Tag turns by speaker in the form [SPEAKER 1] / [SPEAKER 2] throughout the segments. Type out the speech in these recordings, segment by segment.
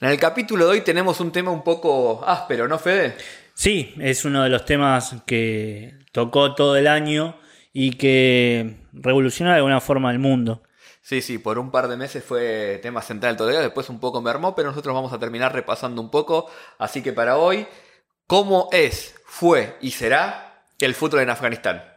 [SPEAKER 1] En el capítulo de hoy tenemos un tema un poco áspero, ¿no, Fede?
[SPEAKER 2] Sí, es uno de los temas que tocó todo el año y que revolucionó de alguna forma el mundo.
[SPEAKER 1] Sí, sí, por un par de meses fue tema central día, después un poco mermó, pero nosotros vamos a terminar repasando un poco. Así que para hoy, ¿cómo es, fue y será el fútbol en Afganistán?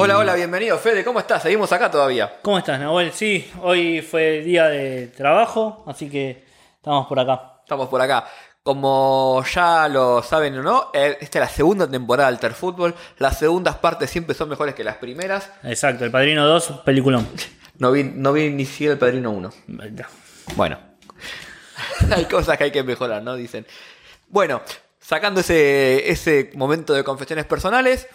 [SPEAKER 1] Hola, hola, bienvenido Fede, ¿cómo estás? Seguimos acá todavía.
[SPEAKER 2] ¿Cómo estás, Nahuel? Sí, hoy fue día de trabajo, así que estamos por acá.
[SPEAKER 1] Estamos por acá. Como ya lo saben o no, eh, esta es la segunda temporada de Alter Fútbol. Las segundas partes siempre son mejores que las primeras.
[SPEAKER 2] Exacto, El Padrino 2, peliculón.
[SPEAKER 1] No vi, no vi ni siquiera El Padrino 1. Bueno, hay cosas que hay que mejorar, ¿no? Dicen. Bueno, sacando ese, ese momento de confesiones personales,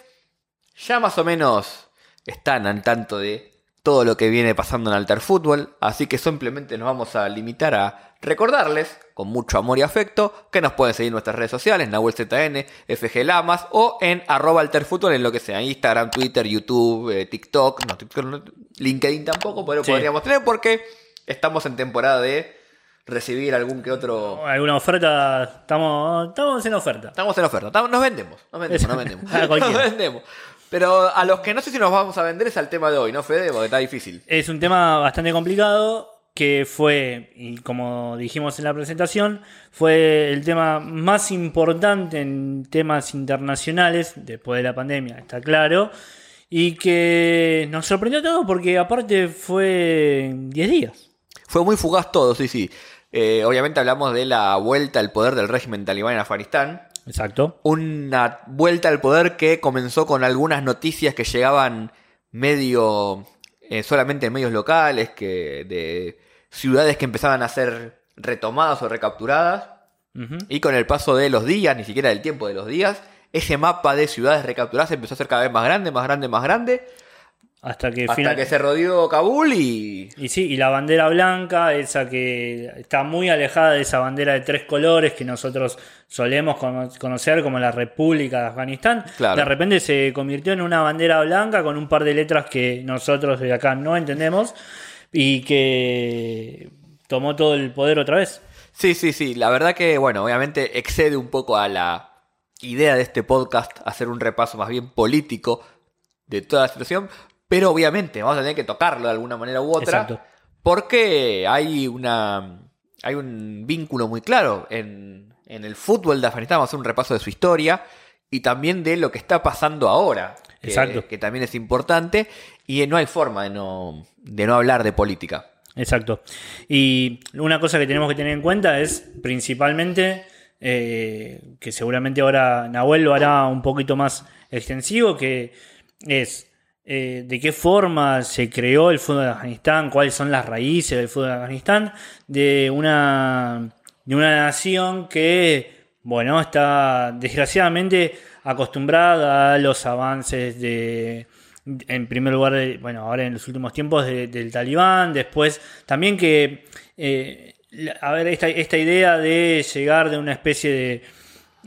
[SPEAKER 1] ya más o menos están al tanto de todo lo que viene pasando en Alter Fútbol, así que simplemente nos vamos a limitar a recordarles, con mucho amor y afecto, que nos pueden seguir en nuestras redes sociales, NahuelZN, FG Lamas, o en arroba alterfútbol en lo que sea, Instagram, Twitter, YouTube, eh, TikTok, no, TikTok no, LinkedIn tampoco, pero
[SPEAKER 2] Sí.
[SPEAKER 1] podríamos tener porque estamos en temporada de recibir algún que otro...
[SPEAKER 2] ¿Alguna oferta? Estamos, estamos en oferta.
[SPEAKER 1] Estamos en oferta, estamos- nos vendemos, nos vendemos, nos vendemos. Nos vendemos. Pero a los que no sé si nos vamos a vender es al tema de hoy, ¿no, Fede? Porque está difícil.
[SPEAKER 2] Es un tema bastante complicado que fue, y como dijimos en la presentación, fue el tema más importante en temas internacionales después de la pandemia, está claro, y que nos sorprendió a todos porque aparte fue en 10 días.
[SPEAKER 1] Fue muy fugaz todo, sí, sí. Eh, obviamente hablamos de la vuelta al poder del régimen talibán en Afganistán.
[SPEAKER 2] Exacto.
[SPEAKER 1] Una vuelta al poder que comenzó con algunas noticias que llegaban medio eh, solamente en medios locales, que de ciudades que empezaban a ser retomadas o recapturadas. Y con el paso de los días, ni siquiera del tiempo de los días, ese mapa de ciudades recapturadas empezó a ser cada vez más grande, más grande, más grande,
[SPEAKER 2] Hasta que
[SPEAKER 1] hasta
[SPEAKER 2] final-
[SPEAKER 1] que se rodeó Kabul y
[SPEAKER 2] Y sí, y la bandera blanca, esa que está muy alejada de esa bandera de tres colores que nosotros solemos cono- conocer como la República de Afganistán,
[SPEAKER 1] Claro.
[SPEAKER 2] de repente se convirtió en una bandera blanca con un par de letras que nosotros de acá no entendemos y que tomó todo el poder otra vez.
[SPEAKER 1] Sí, sí, sí. La verdad que, bueno, obviamente excede un poco a la idea de este podcast hacer un repaso más bien político de toda la situación, pero obviamente vamos a tener que tocarlo de alguna manera u otra,
[SPEAKER 2] Exacto.
[SPEAKER 1] porque hay una hay un vínculo muy claro en, en el fútbol de Afganistán. Vamos a hacer un repaso de su historia y también de lo que está pasando ahora, que,
[SPEAKER 2] Exacto.
[SPEAKER 1] que también es importante y no hay forma de no, de no hablar de política.
[SPEAKER 2] Exacto. Y una cosa que tenemos que tener en cuenta es principalmente, eh, que seguramente ahora Nahuel lo hará un poquito más extensivo, que es eh, de qué forma se creó el fútbol de Afganistán, cuáles son las raíces del fútbol de Afganistán, de una, de una nación que, bueno, está desgraciadamente acostumbrada a los avances de en primer lugar, bueno, ahora en los últimos tiempos de- del talibán, después también que, eh, a ver, esta, esta idea de llegar de una especie de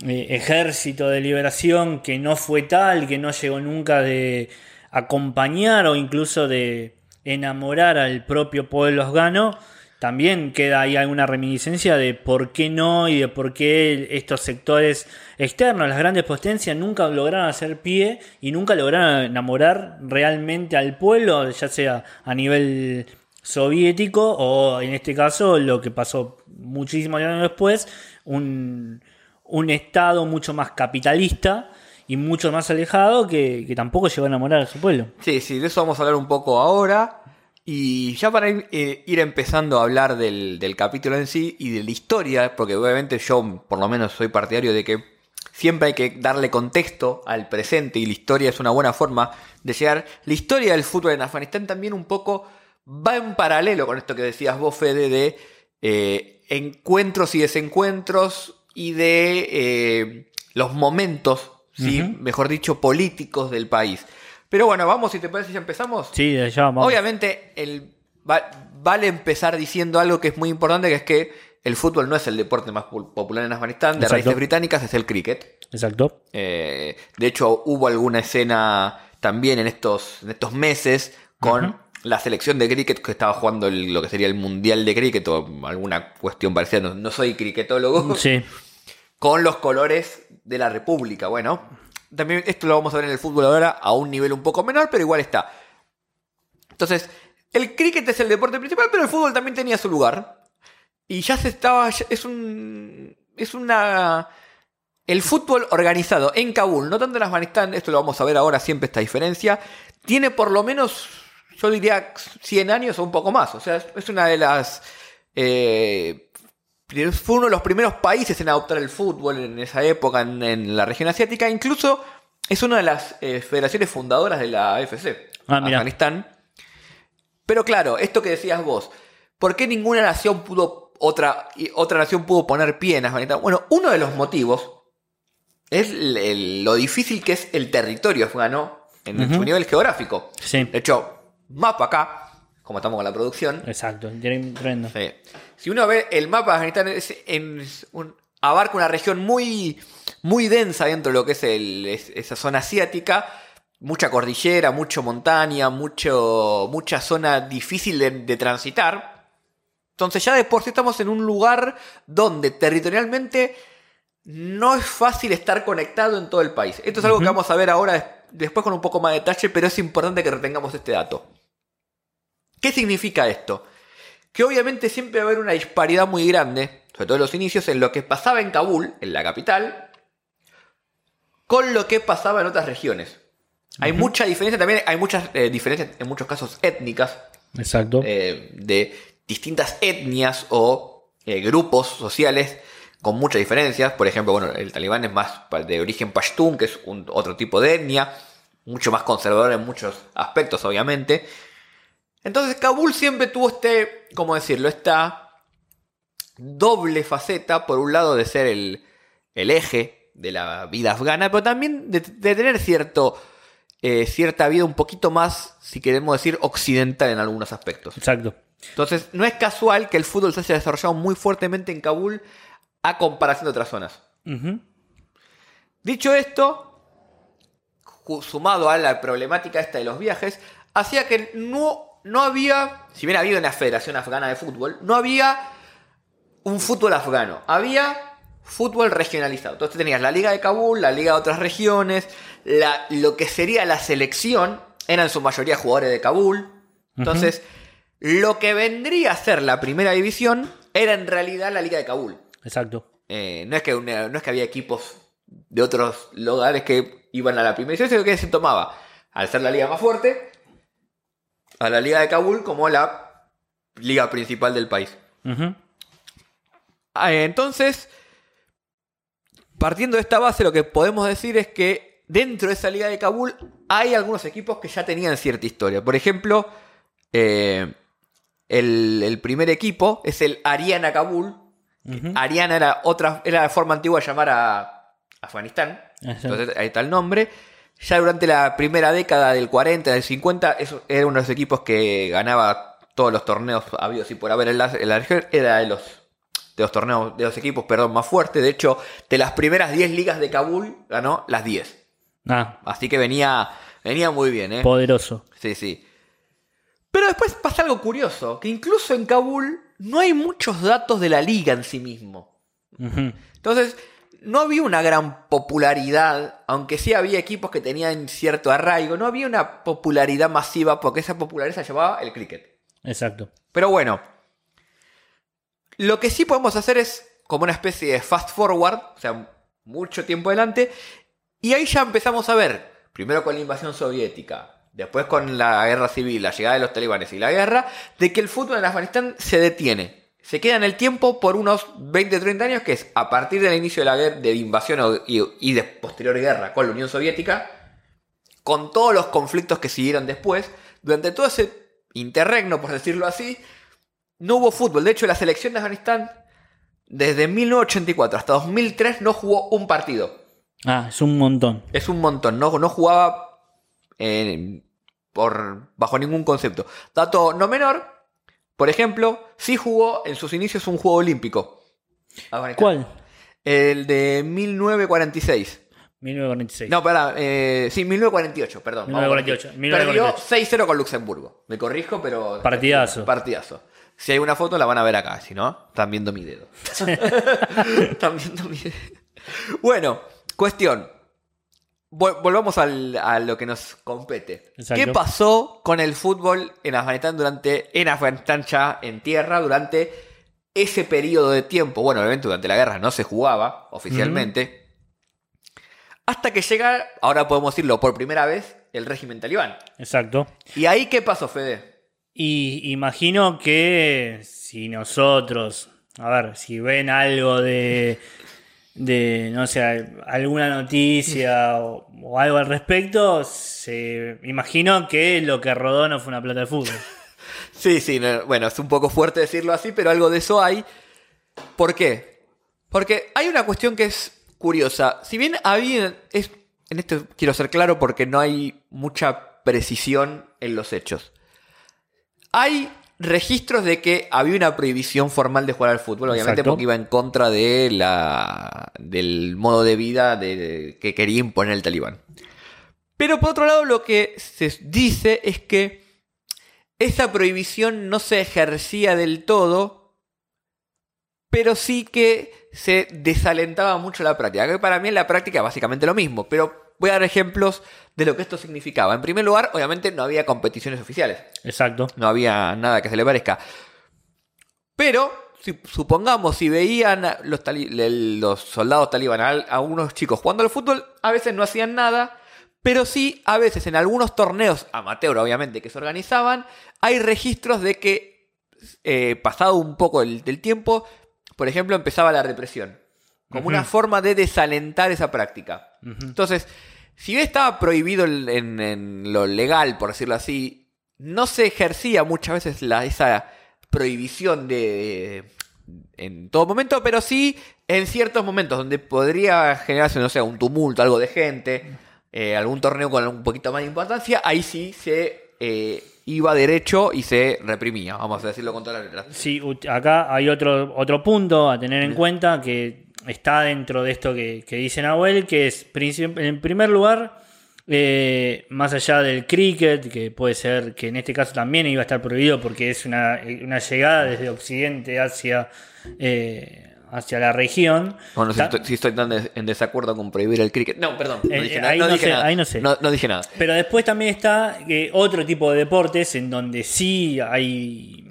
[SPEAKER 2] eh, ejército de liberación que no fue tal, que no llegó nunca de acompañar o incluso de enamorar al propio pueblo afgano, también queda ahí alguna reminiscencia de por qué no y de por qué estos sectores externos, las grandes potencias, nunca lograron hacer pie y nunca lograron enamorar realmente al pueblo, ya sea a nivel soviético o en este caso lo que pasó muchísimos años después, un, un estado mucho más capitalista y mucho más alejado que, que tampoco llegó a enamorar a su pueblo.
[SPEAKER 1] Sí, sí, de eso vamos a hablar un poco ahora. Y ya para ir, eh, ir empezando a hablar del, del capítulo en sí y de la historia, porque obviamente yo por lo menos soy partidario de que siempre hay que darle contexto al presente y la historia es una buena forma de llegar. La historia del fútbol en Afganistán también un poco va en paralelo con esto que decías vos, Fede, de eh, encuentros y desencuentros y de eh, los momentos, ¿sí? Mejor dicho, políticos del país. Pero bueno, vamos, si te parece, ya empezamos.
[SPEAKER 2] Sí, allá vamos.
[SPEAKER 1] Obviamente, el, va- vale empezar diciendo algo que es muy importante, que es que el fútbol no es el deporte más popular en Afganistán, de
[SPEAKER 2] Exacto.
[SPEAKER 1] raíces británicas, es el cricket.
[SPEAKER 2] Exacto.
[SPEAKER 1] Eh, de hecho, hubo alguna escena también en estos, en estos meses con la selección de cricket que estaba jugando el- lo que sería el mundial de cricket o alguna cuestión parecida. No, no soy cricketólogo.
[SPEAKER 2] Sí,
[SPEAKER 1] Con los colores de la República. Bueno, también esto lo vamos a ver en el fútbol ahora a un nivel un poco menor, pero igual está. Entonces, el cricket es el deporte principal, pero el fútbol también tenía su lugar. Y ya se estaba. Es un. Es una. El fútbol organizado en Kabul, no tanto en Afganistán, esto lo vamos a ver ahora siempre esta diferencia, tiene por lo menos, yo diría, 100 años o un poco más. O sea, es una de las... eh, fue uno de los primeros países en adoptar el fútbol en esa época en, en la región asiática. Incluso es una de las eh, federaciones fundadoras de la AFC,
[SPEAKER 2] Ah.
[SPEAKER 1] Afganistán. Pero claro, esto que decías vos, ¿por qué ninguna nación pudo, otra, otra nación pudo poner pie en Afganistán? Bueno, uno de los motivos es el- el- lo difícil que es el territorio afgano en
[SPEAKER 2] Ujú.
[SPEAKER 1] su nivel geográfico.
[SPEAKER 2] sí,
[SPEAKER 1] De hecho, mapa acá, como estamos con la producción,
[SPEAKER 2] exacto. Tremendo.
[SPEAKER 1] Sí. Si uno ve el mapa de Afganistán, es en- es un- abarca una región muy, muy densa dentro de lo que es, el- es- esa zona asiática. Mucha cordillera, mucho montaña, mucho, mucha zona difícil de, de transitar. Entonces ya de por sí estamos en un lugar donde territorialmente no es fácil estar conectado en todo el país. Esto es algo que vamos a ver ahora des- después con un poco más de detalle, pero es importante que retengamos este dato. ¿Qué significa esto? Que obviamente siempre va a haber una disparidad muy grande, sobre todo en los inicios, en lo que pasaba en Kabul, en la capital, con lo que pasaba en otras regiones. Hay mucha diferencia también, hay muchas eh, diferencias en muchos casos étnicas,
[SPEAKER 2] Exacto.
[SPEAKER 1] eh, de distintas etnias o eh, grupos sociales con muchas diferencias. Por ejemplo, bueno, el talibán es más de origen pashtun, que es un- otro tipo de etnia, mucho más conservador en muchos aspectos, obviamente. Entonces, Kabul siempre tuvo este, ¿cómo decirlo? Esta doble faceta, por un lado de ser el, el eje de la vida afgana, pero también de, de tener cierto, eh, cierta vida un poquito más, si queremos decir, occidental en algunos aspectos.
[SPEAKER 2] Exacto.
[SPEAKER 1] Entonces, no es casual que el fútbol se haya desarrollado muy fuertemente en Kabul a comparación de otras zonas. Dicho esto, sumado a la problemática esta de los viajes, hacía que no, no había, si bien había una federación afgana de fútbol, no había un fútbol afgano, había fútbol regionalizado. Entonces tenías la Liga de Kabul, la Liga de otras regiones, la- lo que sería la selección, eran en su mayoría jugadores de Kabul. Entonces, lo que vendría a ser la primera división era en realidad la Liga de Kabul.
[SPEAKER 2] Exacto.
[SPEAKER 1] Eh, no, es que una- no es que había equipos de otros lugares que iban a la primera división, sino que se tomaba, al ser la liga más fuerte, a la liga de Kabul como la liga principal del país. Ah, Entonces, partiendo de esta base, lo que podemos decir es que dentro de esa liga de Kabul hay algunos equipos que ya tenían cierta historia. Por ejemplo, eh, el, el primer equipo es el Ariana Kabul. Ariana era otra, era la forma antigua de llamar a Afganistán. Entonces ahí está el nombre. Ya durante la primera década del 40, del 50, eso era uno de los equipos que ganaba todos los torneos habidos y por haber en la, en la región. Era de los, de los torneos, de los equipos, perdón, más fuertes. De hecho, de las primeras 10 ligas de Kabul, ganó las 10.
[SPEAKER 2] Ah,
[SPEAKER 1] Así que venía, venía muy bien, ¿eh?
[SPEAKER 2] poderoso.
[SPEAKER 1] Sí, sí. Pero después pasa algo curioso, que incluso en Kabul no hay muchos datos de la liga en sí mismo. Entonces, no había una gran popularidad, aunque sí había equipos que tenían cierto arraigo, no había una popularidad masiva porque esa popularidad se llamaba el cricket.
[SPEAKER 2] Exacto.
[SPEAKER 1] Pero bueno, lo que sí podemos hacer es como una especie de fast forward, o sea, mucho tiempo adelante, y ahí ya empezamos a ver, primero con la invasión soviética, después con la guerra civil, la llegada de los talibanes y la guerra, de que el fútbol en Afganistán se detiene. Se queda en el tiempo por unos 20-30 años, que es a partir del inicio de la guerra, de invasión y de posterior guerra con la Unión Soviética, con todos los conflictos que siguieron después, durante todo ese interregno, por decirlo así, no hubo fútbol. De hecho, la selección de Afganistán, desde 1984 hasta 2003, no jugó un partido.
[SPEAKER 2] Ah, es un montón.
[SPEAKER 1] Es un montón. No, no jugaba eh, por, bajo ningún concepto. Dato no menor, por ejemplo, sí jugó en sus inicios un juego olímpico. Afganistán.
[SPEAKER 2] ¿Cuál?
[SPEAKER 1] El de 1946.
[SPEAKER 2] 1946.
[SPEAKER 1] No, pará, eh, sí, 1948, perdón. vamos por aquí.
[SPEAKER 2] 1948, 1948.
[SPEAKER 1] Perdió 6-0 con Luxemburgo. Me corrijo, pero.
[SPEAKER 2] Partidazo.
[SPEAKER 1] Partidazo. Si hay una foto, la van a ver acá. Si no, están viendo mi dedo. están viendo mi dedo. Bueno, cuestión. Vol- Volvamos al- a lo que nos compete.
[SPEAKER 2] Exacto.
[SPEAKER 1] ¿Qué pasó con el fútbol en Afganistán durante. En Afganistán ya en tierra durante ese periodo de tiempo? Bueno, obviamente durante la guerra no se jugaba oficialmente. Hasta que llega, ahora podemos decirlo por primera vez, el régimen talibán.
[SPEAKER 2] Exacto.
[SPEAKER 1] ¿Y ahí qué pasó, Fede?
[SPEAKER 2] Y imagino que si nosotros, a ver, si ven algo de, de no sé, alguna noticia o, algo al respecto, se imagino que lo que rodó no fue una plata de fútbol.
[SPEAKER 1] Sí, sí, no, bueno, es un poco fuerte decirlo así, pero algo de eso hay. ¿Por qué? Porque hay una cuestión que es curiosa. Si bien había. Es, en esto quiero ser claro porque no hay mucha precisión en los hechos. Hay registros de que había una prohibición formal de jugar al fútbol, obviamente
[SPEAKER 2] Exacto.
[SPEAKER 1] porque iba en contra de la, del modo de vida de- que quería imponer el talibán. Pero por otro lado, lo que se dice es que esa prohibición no se ejercía del todo, pero sí que se desalentaba mucho la práctica. Que para mí en la práctica es básicamente lo mismo, pero voy a dar ejemplos de lo que esto significaba. En primer lugar, obviamente no había competiciones oficiales,
[SPEAKER 2] Exacto.
[SPEAKER 1] no había nada que se le parezca. Pero, si, supongamos, si veían los, soldados talibán a, a unos chicos jugando al fútbol, a veces no hacían nada, pero sí, a veces en algunos torneos, amateur obviamente, que se organizaban, hay registros de que, eh, pasado un poco el, del tiempo, por ejemplo, empezaba la represión, como una forma de desalentar esa práctica. Entonces, si bien estaba prohibido en, en- en lo legal, por decirlo así, no se ejercía muchas veces la, esa prohibición de, en todo momento, pero sí en ciertos momentos donde podría generarse, no sé, un tumulto, algo de gente, eh, algún torneo con un poquito más de importancia, ahí sí se eh, iba derecho y se reprimía, vamos a decirlo con todas las letras.
[SPEAKER 2] Sí, acá hay otro, otro punto a tener en cuenta que está dentro de esto que, que dice Nahuel, que es, en primer lugar, eh, más allá del cricket, que puede ser que en este caso también iba a estar prohibido porque es una, una llegada desde Occidente hacia, eh, hacia la región.
[SPEAKER 1] Bueno, si estoy, si estoy tan des- en desacuerdo con prohibir el cricket. No, perdón. No
[SPEAKER 2] Eh,
[SPEAKER 1] dije
[SPEAKER 2] eh,
[SPEAKER 1] nada.
[SPEAKER 2] ahí
[SPEAKER 1] no
[SPEAKER 2] no
[SPEAKER 1] dije
[SPEAKER 2] sé,
[SPEAKER 1] nada.
[SPEAKER 2] ahí no sé.
[SPEAKER 1] No, no dije nada.
[SPEAKER 2] Pero después también está eh, otro tipo de deportes en donde sí hay.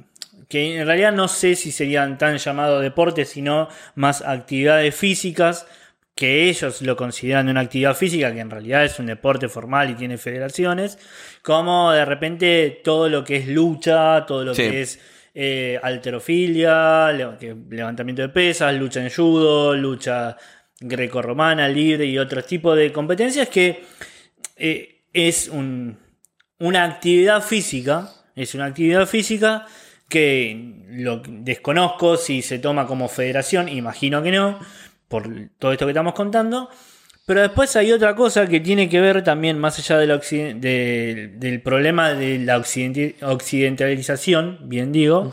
[SPEAKER 2] Que en realidad no sé si serían tan llamados deportes, sino más actividades físicas, que ellos lo consideran una actividad física, que en realidad es un deporte formal y tiene federaciones, como de repente todo lo que es lucha, todo lo
[SPEAKER 1] Sí.
[SPEAKER 2] que es eh, alterofilia, levantamiento de pesas, lucha en judo, lucha grecorromana, libre y otros tipos de competencias que eh, es un- una actividad física, es una actividad física que lo desconozco si se toma como federación, imagino que no, por todo esto que estamos contando. Pero después hay otra cosa que tiene que ver también, más allá del, occiden- de- del problema de la occidentalización, bien digo,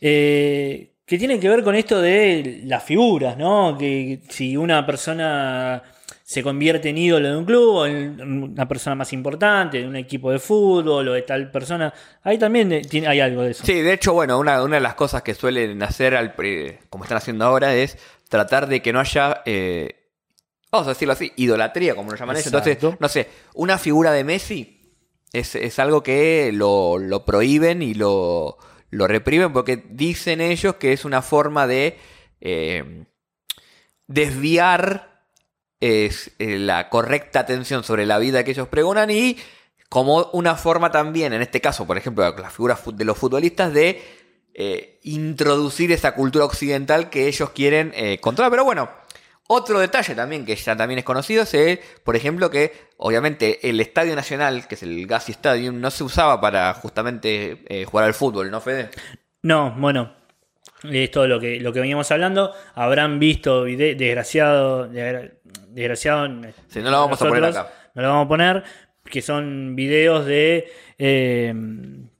[SPEAKER 2] eh, que tiene que ver con esto de las figuras, ¿no? Que si una persona se convierte en ídolo de un club o en una persona más importante, de un equipo de fútbol o de tal persona, ahí también eh, tiene, hay algo de eso.
[SPEAKER 1] Sí, de hecho, bueno, una, una de las cosas que suelen hacer, al, como están haciendo ahora, es tratar de que no haya, eh, vamos a decirlo así, idolatría, como lo llaman ellos. Entonces, no sé, una figura de Messi es, es algo que lo, lo prohíben y lo, lo reprimen porque dicen ellos que es una forma de eh, desviar es, eh, la correcta atención sobre la vida que ellos pregonan y como una forma también, en este caso, por ejemplo, las figuras de los futbolistas, de eh, introducir esa cultura occidental que ellos quieren eh, controlar. Pero bueno, otro detalle también que ya también es conocido es, por ejemplo, que obviamente el Estadio Nacional, que es el Gassi Stadium, no se usaba para justamente jugar al fútbol, ¿no, Fede?
[SPEAKER 2] No, bueno, esto es lo que, lo que veníamos hablando. Habrán visto vide- desgraciado, desgra- desgraciado.
[SPEAKER 1] Sí, no lo vamos a poner acá.
[SPEAKER 2] No lo vamos a poner, que son videos de eh,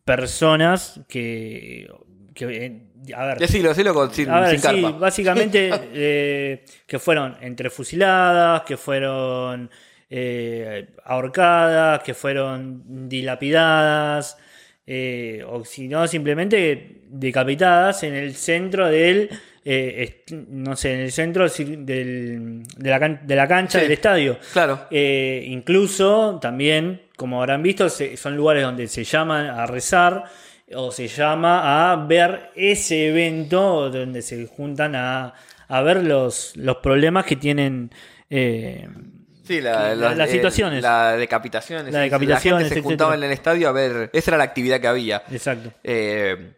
[SPEAKER 2] personas que, que, eh, a ver,
[SPEAKER 1] Decilo, decilo con, sin,
[SPEAKER 2] a ver,
[SPEAKER 1] sin
[SPEAKER 2] sí,
[SPEAKER 1] carpa.
[SPEAKER 2] básicamente eh, que fueron entre fusiladas, que fueron eh, ahorcadas, que fueron dilapidadas, eh, o si no, simplemente decapitadas en el centro del, eh, no sé, en el centro del- de, la can- de la cancha
[SPEAKER 1] Sí.
[SPEAKER 2] del estadio.
[SPEAKER 1] Claro.
[SPEAKER 2] Eh, incluso también, como habrán visto, se- son lugares donde se llaman a rezar o se llama a ver ese evento donde se juntan a, a ver los, los problemas que tienen. eh,
[SPEAKER 1] Sí, la-
[SPEAKER 2] las
[SPEAKER 1] eh,
[SPEAKER 2] situaciones.
[SPEAKER 1] La decapitación.
[SPEAKER 2] La
[SPEAKER 1] gente se juntaba en el estadio a ver. Esa era la actividad que había.
[SPEAKER 2] exacto.
[SPEAKER 1] Eh,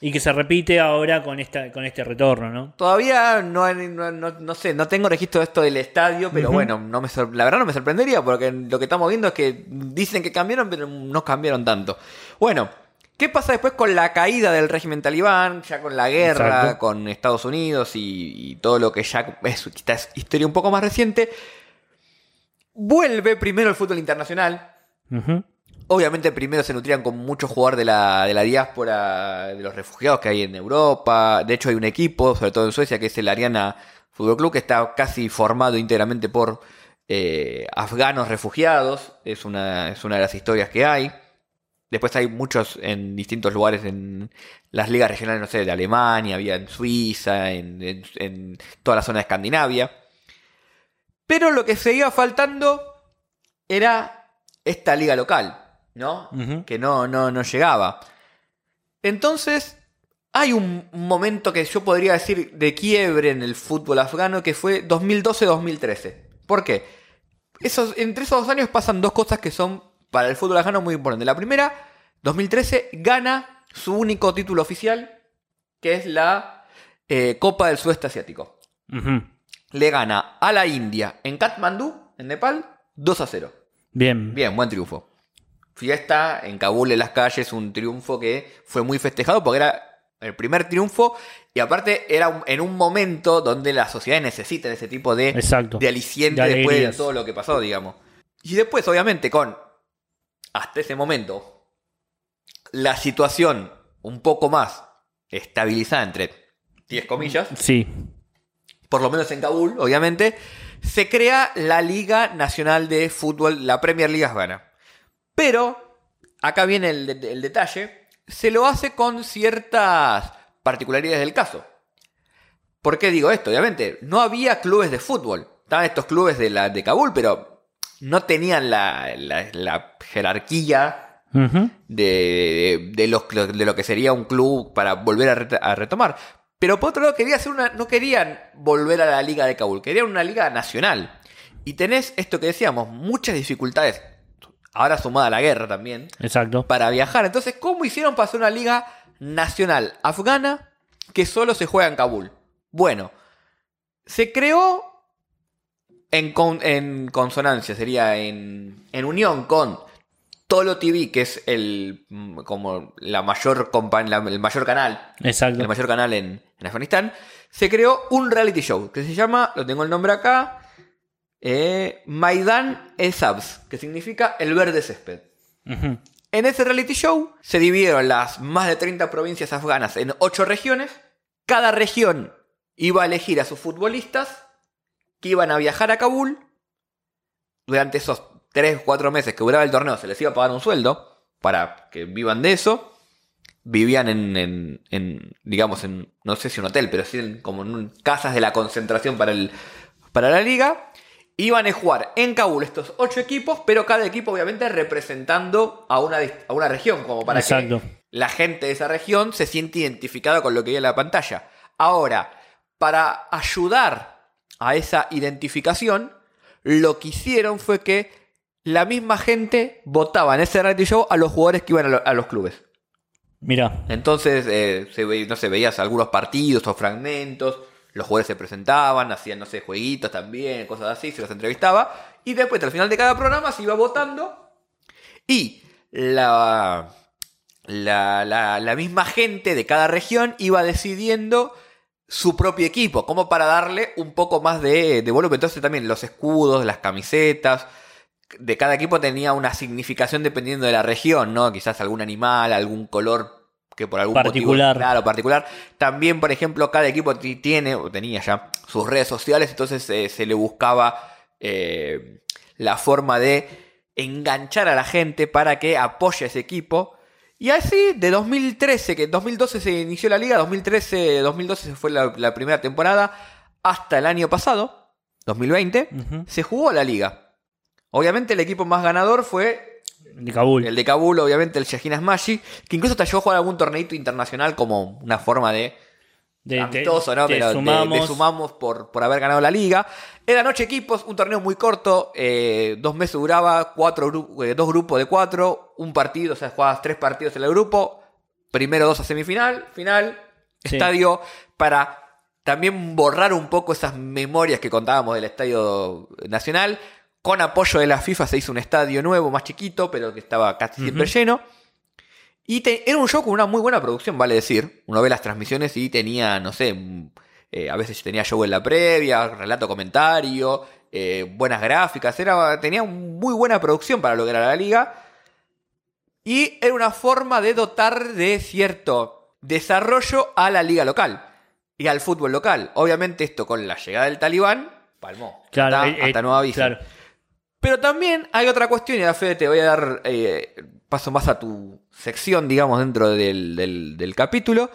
[SPEAKER 2] Y que se repite ahora con esta con este retorno, ¿no?
[SPEAKER 1] todavía no, no, no- no sé, no tengo registro de esto del estadio, pero bueno, no me la verdad no me sorprendería porque lo que estamos viendo es que dicen que cambiaron, pero no cambiaron tanto. Bueno, ¿qué pasa después con la caída del régimen talibán, ya con la guerra,
[SPEAKER 2] Exacto.
[SPEAKER 1] con Estados Unidos y, y todo lo que ya es, es historia un poco más reciente? Vuelve primero el fútbol internacional. Obviamente primero se nutrían con muchos jugadores de la, de la diáspora, de los refugiados que hay en Europa. De hecho hay un equipo, sobre todo en Suecia, que es el Ariana Fútbol Club, que está casi formado íntegramente por eh, afganos refugiados. Es una, es una de las historias que hay. Después hay muchos en distintos lugares en las ligas regionales, no sé, de Alemania, había en Suiza, en, en- en toda la zona de Escandinavia. Pero lo que seguía faltando era esta liga local, ¿no? Que no, no, no llegaba. Entonces, hay un momento que yo podría decir de quiebre en el fútbol afgano que fue 2012-2013. ¿Por qué? Esos, entre esos dos años pasan dos cosas que son para el fútbol afgano muy importantes. La primera, 2013 gana su único título oficial, que es la eh, Copa del Sudeste Asiático. Le gana a la India en Katmandú, en Nepal, 2 a 0.
[SPEAKER 2] Bien.
[SPEAKER 1] Bien, buen triunfo. Fiesta en Kabul en las calles, un triunfo que fue muy festejado porque era el primer triunfo y aparte era un- en un momento donde la sociedad necesita ese tipo de,
[SPEAKER 2] Exacto.
[SPEAKER 1] de aliciente
[SPEAKER 2] De
[SPEAKER 1] después de todo lo que pasó, digamos. Y después, obviamente, con hasta ese momento la situación un poco más estabilizada entre 10 comillas,
[SPEAKER 2] Sí.
[SPEAKER 1] Por lo menos en Kabul, obviamente, se crea la Liga Nacional de Fútbol, la Premier League afgana. Pero, acá viene el, el detalle, se lo hace con ciertas particularidades del caso. ¿Por qué digo esto? Obviamente, no había clubes de fútbol. Estaban estos clubes de, la, de Kabul, pero no tenían la, la- la jerarquía de, de, los, de lo que sería un club para volver a retomar. Pero por otro lado, quería hacer una, no querían volver a la liga de Kabul, querían una liga nacional. Y tenés esto que decíamos, muchas dificultades, ahora sumada a la guerra también,
[SPEAKER 2] Exacto.
[SPEAKER 1] para viajar. Entonces, ¿cómo hicieron para hacer una liga nacional afgana que solo se juega en Kabul? Bueno, se creó en, con- en consonancia, sería en, en unión con Tolo TV, que es el mm, como la mayor la- el mayor canal,
[SPEAKER 2] Exacto.
[SPEAKER 1] el mayor canal en, en Afganistán, se creó un reality show que se llama, lo tengo el nombre acá, eh, Maidan Esabs, que significa el verde césped. En ese reality show se dividieron las más de 30 provincias afganas en 8 regiones. Cada región iba a elegir a sus futbolistas que iban a viajar a Kabul. Durante esos 3 o 4 meses que duraba el torneo se les iba a pagar un sueldo para que vivan de eso. Vivían en, en- en, digamos, en, no sé si un hotel, pero sí en- como en un- casas de la concentración para, el, para la liga. Iban a jugar en Kabul estos ocho equipos, pero cada equipo obviamente representando a una, a una región, como para
[SPEAKER 2] Exacto.
[SPEAKER 1] que la gente de esa región se siente identificada con lo que hay en la pantalla. Ahora, para ayudar a esa identificación, lo que hicieron fue que la misma gente votaba en ese reality show a los jugadores que iban a, lo- a los clubes.
[SPEAKER 2] Mira.
[SPEAKER 1] Entonces, eh, se veías algunos partidos o fragmentos, los jugadores se presentaban, hacían, no sé, jueguitos también, cosas así, se los entrevistaba, y después al final de cada programa se iba votando, y la, la, la- la misma gente de cada región iba decidiendo su propio equipo, como para darle un poco más de, de volumen. Entonces también los escudos, las camisetas, de cada equipo tenía una significación dependiendo de la región, ¿no? Quizás algún animal, algún color que por algún
[SPEAKER 2] Particular.
[SPEAKER 1] motivo claro, particular. También, por ejemplo, cada equipo ti- tiene, o tenía ya, sus redes sociales, entonces eh, se le buscaba eh, la forma de enganchar a la gente para que apoye a ese equipo. Y así, de 2013, que en 2012 se inició la liga, 2013-2012 se fue la, la primera temporada, hasta el año pasado, 2020,
[SPEAKER 2] Ujú.
[SPEAKER 1] se jugó la liga. Obviamente el equipo más ganador fue
[SPEAKER 2] De Kabul.
[SPEAKER 1] el de Kabul, obviamente el Shaheen Asmashi, que incluso hasta llegó a jugar algún torneito internacional como una forma de
[SPEAKER 2] De-
[SPEAKER 1] amistoso, ¿no?
[SPEAKER 2] te
[SPEAKER 1] Pero
[SPEAKER 2] sumamos.
[SPEAKER 1] sumamos por, por haber ganado la liga. Eran ocho equipos, un torneo muy corto, eh, dos meses duraba, cuatro gru- eh, dos grupos de cuatro, un partido, o sea, jugabas tres partidos en el grupo, primero dos a semifinal, final,
[SPEAKER 2] Sí.
[SPEAKER 1] estadio, para también borrar un poco esas memorias que contábamos del estadio nacional. Con apoyo de la FIFA se hizo un estadio nuevo, más chiquito, pero que estaba casi siempre lleno. Y te- era un show con una muy buena producción, vale decir. Uno ve las transmisiones y tenía, no sé, eh, a veces tenía show en la previa, relato comentario, eh, buenas gráficas. Era, tenía muy buena producción para lo que era la liga. Y era una forma de dotar de cierto desarrollo a la liga local y al fútbol local. Obviamente esto con la llegada del talibán, palmó.
[SPEAKER 2] Claro,
[SPEAKER 1] hasta,
[SPEAKER 2] eh,
[SPEAKER 1] hasta nuevo aviso.
[SPEAKER 2] claro.
[SPEAKER 1] Pero también hay otra cuestión, y a Fede te voy a dar eh, paso más a tu sección, digamos, dentro del, del- capítulo,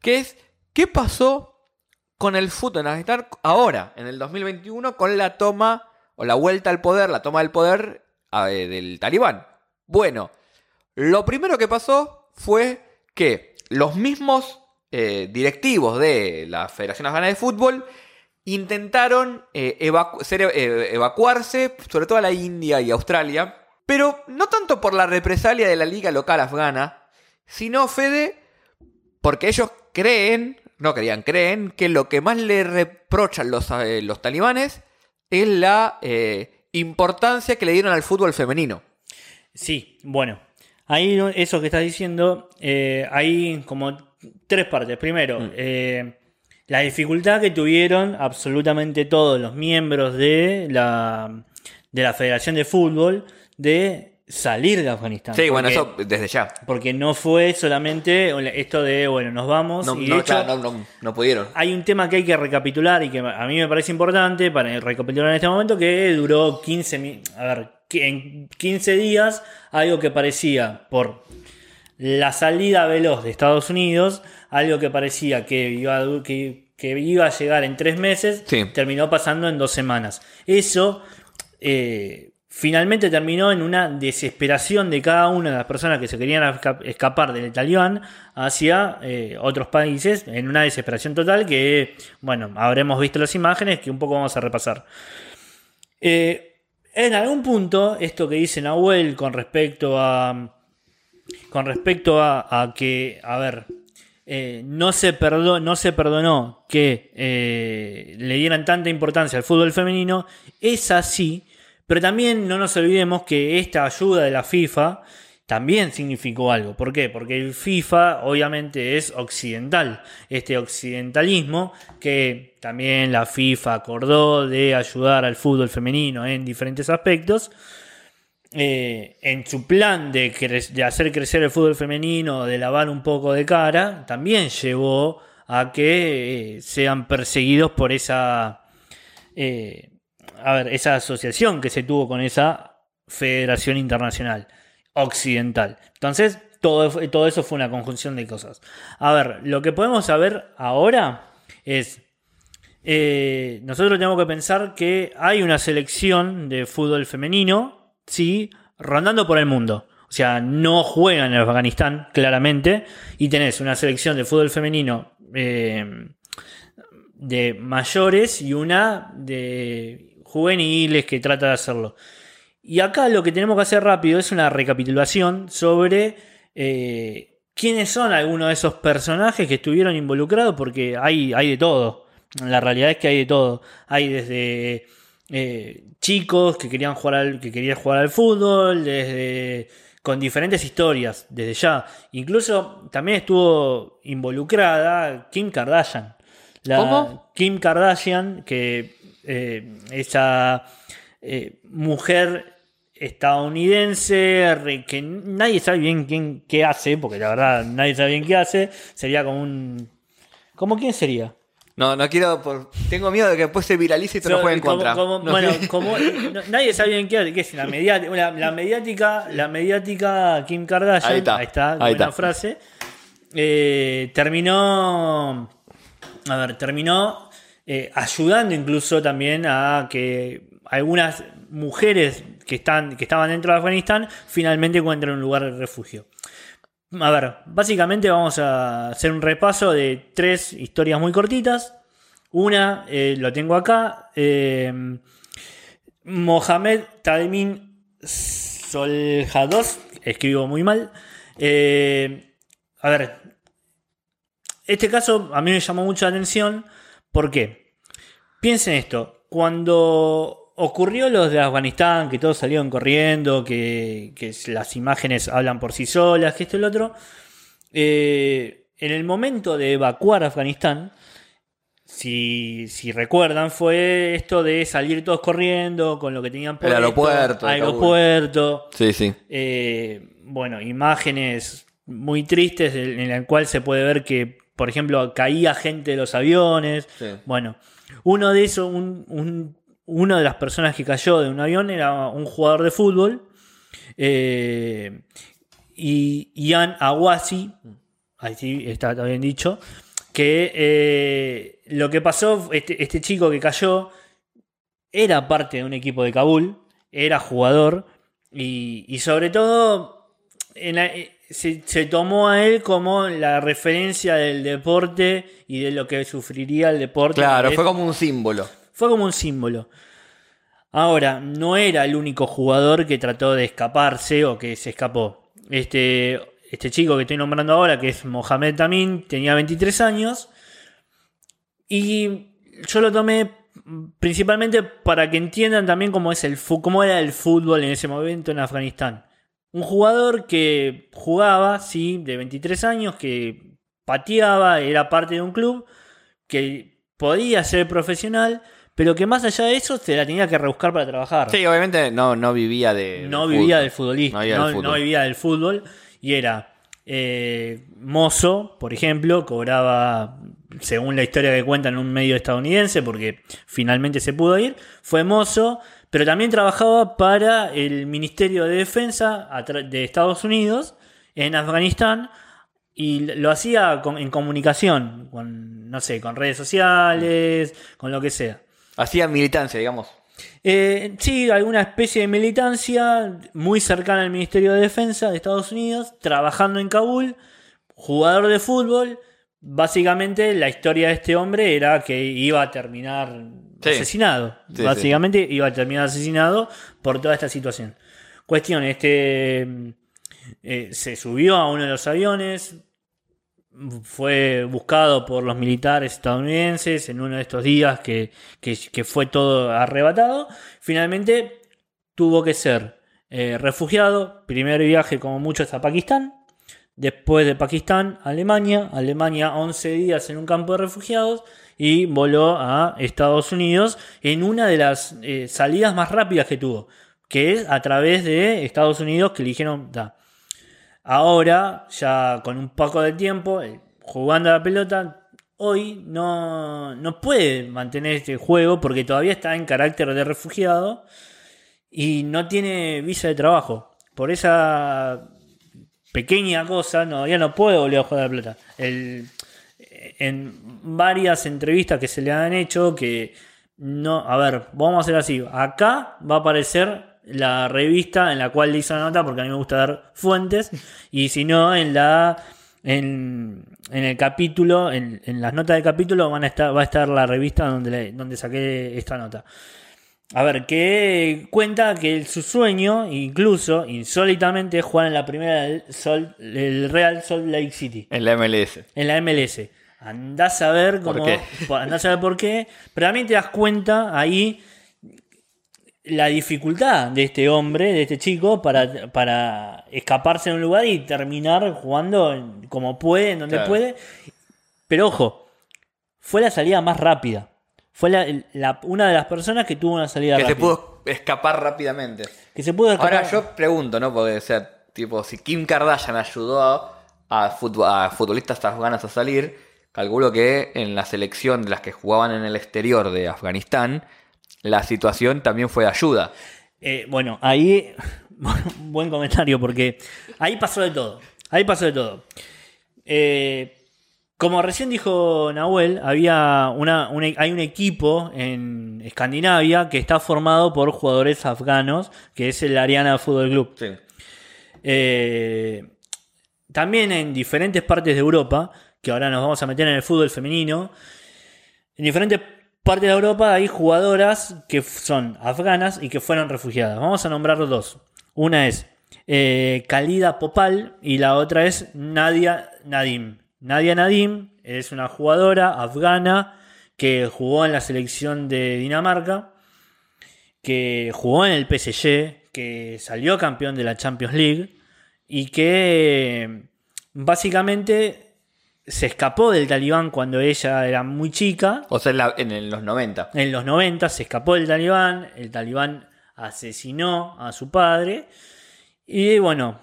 [SPEAKER 1] que es, ¿qué pasó con el fútbol en Afganistán ahora, en el 2021, con la toma o la vuelta al poder, la toma del poder eh, del talibán? Bueno, lo primero que pasó fue que los mismos eh, directivos de la Federación Afgana de Fútbol intentaron eh, evacu- ser, eh, evacuarse, sobre todo a la India y Australia, pero no tanto por la represalia de la liga local afgana, sino, Fede, porque ellos creen, no creían, creen que lo que más le reprochan los, eh, los talibanes es la importancia que le dieron al fútbol femenino.
[SPEAKER 2] Sí, bueno. Ahí eso que estás diciendo, hay como tres partes. Primero,
[SPEAKER 1] Mm.
[SPEAKER 2] La dificultad que tuvieron absolutamente todos los miembros de la, de la Federación de Fútbol de salir de Afganistán.
[SPEAKER 1] Sí, bueno,
[SPEAKER 2] Porque-
[SPEAKER 1] eso desde ya.
[SPEAKER 2] Porque no fue solamente esto de, bueno, nos vamos.
[SPEAKER 1] No,
[SPEAKER 2] y de
[SPEAKER 1] no,
[SPEAKER 2] hecho,
[SPEAKER 1] claro, no, no- no pudieron.
[SPEAKER 2] hay un tema que hay que recapitular y que a mí me parece importante para recapitular en este momento que duró 15, mi- a ver, en 15 días algo que parecía por la salida veloz de Estados Unidos, algo que parecía que iba a, que, que iba a llegar en tres meses,
[SPEAKER 1] Sí.
[SPEAKER 2] terminó pasando en dos semanas. Eso eh, finalmente terminó en una desesperación de cada una de las personas que se querían esca- escapar del talibán hacia eh, otros países, en una desesperación total que, bueno, habremos visto las imágenes que un poco vamos a repasar. Eh, en algún punto, esto que dice Nahuel con respecto a. Con respecto a, a que, a ver, eh, no, se perdo- no se perdonó que eh, le dieran tanta importancia al fútbol femenino, es así, pero también no nos olvidemos que esta ayuda de la FIFA también significó algo. ¿Por qué? Porque el FIFA obviamente es occidental, este occidentalismo que también la FIFA acordó de ayudar al fútbol femenino en diferentes aspectos. Eh, en su plan de, hacer crecer el fútbol femenino, de lavar un poco de cara, también llevó a que eh, sean perseguidos por esa, eh, a ver, esa asociación que se tuvo con esa federación internacional occidental. Entonces, todo, todo eso fue una conjunción de cosas. A ver, lo que podemos saber ahora es, nosotros tenemos que pensar que hay una selección de fútbol femenino, sí, rondando por el mundo. O sea, no juegan en Afganistán, claramente, y tenés una selección de fútbol femenino eh, de mayores y una de juveniles que trata de hacerlo. Y acá lo que tenemos que hacer rápido es una recapitulación sobre eh, quiénes son algunos de esos personajes que estuvieron involucrados, porque hay, hay de todo. La realidad es que hay de todo. Hay desde eh, chicos que querían jugar al, que querían jugar al fútbol, desde con diferentes historias, desde ya. Incluso también estuvo involucrada Kim Kardashian. La
[SPEAKER 1] ¿Cómo?
[SPEAKER 2] Kim Kardashian, que eh, esa eh, mujer estadounidense re- que nadie sabe bien quién qué hace, porque la verdad nadie sabe bien qué hace. Sería como un. ¿Cómo quién sería?
[SPEAKER 1] No, no quiero. por- Tengo miedo de que después se viralice y te lo jueguen
[SPEAKER 2] como-
[SPEAKER 1] contra.
[SPEAKER 2] como-
[SPEAKER 1] No
[SPEAKER 2] bueno,
[SPEAKER 1] sé.
[SPEAKER 2] como no- nadie sabe bien qué, qué es la mediática, la, la mediática, la mediática Kim Kardashian,
[SPEAKER 1] Ahí está, ahí
[SPEAKER 2] buena
[SPEAKER 1] está.
[SPEAKER 2] frase. eh, terminó, a ver, terminó eh, ayudando incluso también a que algunas mujeres que están, que estaban dentro de Afganistán finalmente encuentren un lugar de refugio. A ver, básicamente vamos a hacer un repaso de tres historias muy cortitas. Una, eh, lo tengo acá. eh, Mohamed Tadmin Soljados. Escribo muy mal. Eh, a ver. Este caso a mí me llamó mucho la atención. ¿Por qué? Piensen esto. Cuando ocurrió lo de Afganistán, que todos salieron corriendo, que, que las imágenes hablan por sí solas, que esto y lo otro. eh, en el momento de evacuar Afganistán, si, si recuerdan, fue esto de salir todos corriendo con lo que tenían
[SPEAKER 1] El aeropuerto
[SPEAKER 2] aeropuerto,
[SPEAKER 1] Sí, sí.
[SPEAKER 2] eh, bueno, imágenes muy tristes en en la cual se puede ver que, por ejemplo, caía gente de los aviones.
[SPEAKER 1] Sí.
[SPEAKER 2] Bueno, uno de esos, un, un- una de las personas que cayó de un avión era un jugador de fútbol. eh, y Ian Awasi, ahí sí está, bien dicho, que eh, lo que pasó, este, este chico que cayó era parte de un equipo de Kabul, era jugador y, y sobre todo en la- eh, se, se tomó a él como la referencia del deporte y de lo que sufriría el deporte.
[SPEAKER 1] Claro, fue como un símbolo.
[SPEAKER 2] Fue como un símbolo. Ahora, no era el único jugador que trató de escaparse o que se escapó. Este, este chico que estoy nombrando ahora, que es Mohamed Tamin, tenía 23 años. Y yo lo tomé principalmente para que entiendan también cómo, es el, cómo era el fútbol en ese momento en Afganistán. Un jugador que jugaba, sí, de 23 años, que pateaba, era parte de un club, que podía ser profesional, pero que más allá de eso se la tenía que rebuscar para trabajar.
[SPEAKER 1] Sí, obviamente no, no vivía de.
[SPEAKER 2] no
[SPEAKER 1] del
[SPEAKER 2] vivía
[SPEAKER 1] fútbol.
[SPEAKER 2] del futbolista,
[SPEAKER 1] No vivía
[SPEAKER 2] no,
[SPEAKER 1] del fútbol.
[SPEAKER 2] no vivía del fútbol y era eh, mozo, por ejemplo, cobraba, según la historia que cuentan, en un medio estadounidense, porque finalmente se pudo ir, fue mozo, pero también trabajaba para el Ministerio de Defensa de Estados Unidos en Afganistán y lo hacía en comunicación, con, no sé, con redes sociales, con lo que sea.
[SPEAKER 1] Hacía militancia, digamos.
[SPEAKER 2] Eh, sí, alguna especie de militancia muy cercana al Ministerio de Defensa de Estados Unidos, trabajando en Kabul, jugador de fútbol. Básicamente la historia de este hombre era que iba a terminar
[SPEAKER 1] Sí.
[SPEAKER 2] asesinado.
[SPEAKER 1] Sí,
[SPEAKER 2] Básicamente iba a terminar asesinado por toda esta situación. Cuestión, este eh, se subió a uno de los aviones, fue buscado por los militares estadounidenses en uno de estos días que, que- fue todo arrebatado. Finalmente tuvo que ser eh, refugiado. Primer viaje como mucho hasta Pakistán. Después de Pakistán, Alemania. Alemania 11 días en un campo de refugiados. Y voló a Estados Unidos en una de las eh, salidas más rápidas que tuvo. Que es a través de Estados Unidos que le dijeron, "Da, Ahora, ya con un poco de tiempo, eh, jugando a la pelota, hoy no, no puede mantener este juego porque todavía está en carácter de refugiado y no tiene visa de trabajo. Por esa pequeña cosa, no, ya no puede volver a jugar a la pelota. El- en varias entrevistas que se le han hecho, que no, a ver, vamos a hacer así. Acá va a aparecer la revista en la cual le hizo la nota, porque a mí me gusta dar fuentes, y si no, en la en, en el capítulo, en, en las notas del capítulo van a estar, va a estar la revista donde, le- donde saqué esta nota. A ver, que cuenta que su sueño, incluso, insólitamente, es jugar en la primera del Sol- el Real Salt Lake City
[SPEAKER 1] En la MLS.
[SPEAKER 2] en la MLS. Andás a ver
[SPEAKER 1] ¿Por
[SPEAKER 2] cómo. Andás a ver por qué. Pero también te das cuenta ahí la dificultad de este hombre, de este chico, para, para escaparse de un lugar y terminar jugando como puede, en donde
[SPEAKER 1] Claro.
[SPEAKER 2] puede. Pero ojo, fue la salida más rápida. Fue la- la- una de las personas que tuvo una salida
[SPEAKER 1] Que se
[SPEAKER 2] rápida.
[SPEAKER 1] pudo escapar rápidamente.
[SPEAKER 2] Que se pudo escapar.
[SPEAKER 1] Ahora yo pregunto, ¿no? Porque, o sea, tipo, si Kim Kardashian ayudó a, a futbo- a futbolistas afganos a salir, calculo que en la selección de las que jugaban en el exterior de Afganistán, la situación también fue de ayuda.
[SPEAKER 2] Eh, bueno, ahí. Buen comentario, porque ahí pasó de todo. Ahí pasó de todo. Eh, como recién dijo Nahuel, había una, un e- hay un equipo en Escandinavia que está formado por jugadores afganos, que es el Ariana Fútbol Club.
[SPEAKER 1] Sí.
[SPEAKER 2] Eh, también en diferentes partes de Europa, que ahora nos vamos a meter en el fútbol femenino, en diferentes partes de Europa hay jugadoras que son afganas y que fueron refugiadas. Vamos a nombrar dos. Una es eh, Khalida Popal y la otra es Nadia Nadim. Nadia Nadim es una jugadora afgana que jugó en la selección de Dinamarca, que jugó en el PSG, que salió campeón de la Champions League y que básicamente se escapó del talibán cuando ella era muy chica.
[SPEAKER 1] O sea, en, la- en el- los 90.
[SPEAKER 2] En los 90 se escapó del talibán, el talibán asesinó a su padre y bueno,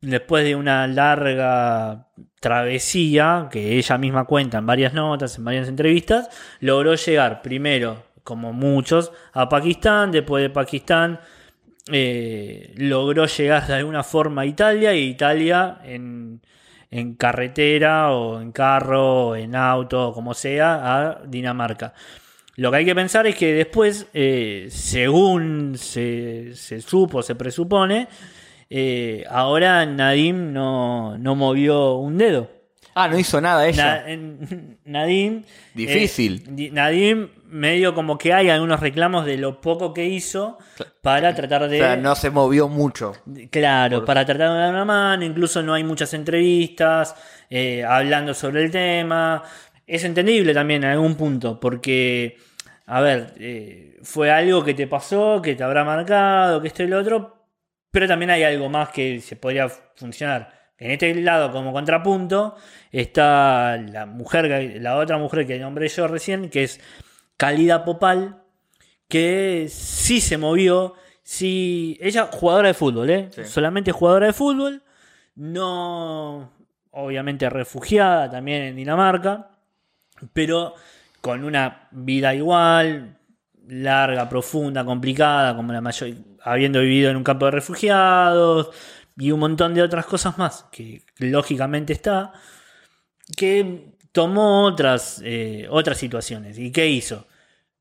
[SPEAKER 2] después de una larga travesía que ella misma cuenta en varias notas, en varias entrevistas, logró llegar primero, como muchos, a Pakistán, después de Pakistán eh, logró llegar de alguna forma a Italia y Italia en, en carretera o en carro o en auto como sea a Dinamarca. Lo que hay que pensar es que después, eh, según se, se supo, se presupone, eh, ahora Nadim no, no movió un dedo.
[SPEAKER 1] Ah, no hizo nada ella.
[SPEAKER 2] Na- Nadim.
[SPEAKER 1] Difícil.
[SPEAKER 2] eh, di- Nadim, medio como que hay algunos reclamos de lo poco que hizo para tratar de.
[SPEAKER 1] o sea, no se movió mucho.
[SPEAKER 2] Claro, para tratar de dar una mano, incluso no hay muchas entrevistas eh, hablando sobre el tema. Es entendible también en algún punto, porque, a ver, eh, fue algo que te pasó, que te habrá marcado, que esto y lo otro, pero también hay algo más que se podría funcionar. En este lado, como contrapunto, está la mujer, la otra mujer que nombré yo recién, que es Cálida Popal, que sí se movió, sí, ella jugadora de fútbol, ¿eh?
[SPEAKER 1] Sí.
[SPEAKER 2] solamente jugadora de fútbol, no, obviamente refugiada también en Dinamarca, pero con una vida igual, larga, profunda, complicada, como la mayor, habiendo vivido en un campo de refugiados y un montón de otras cosas más, que lógicamente está, que tomó otras, eh, otras situaciones. ¿Y qué hizo?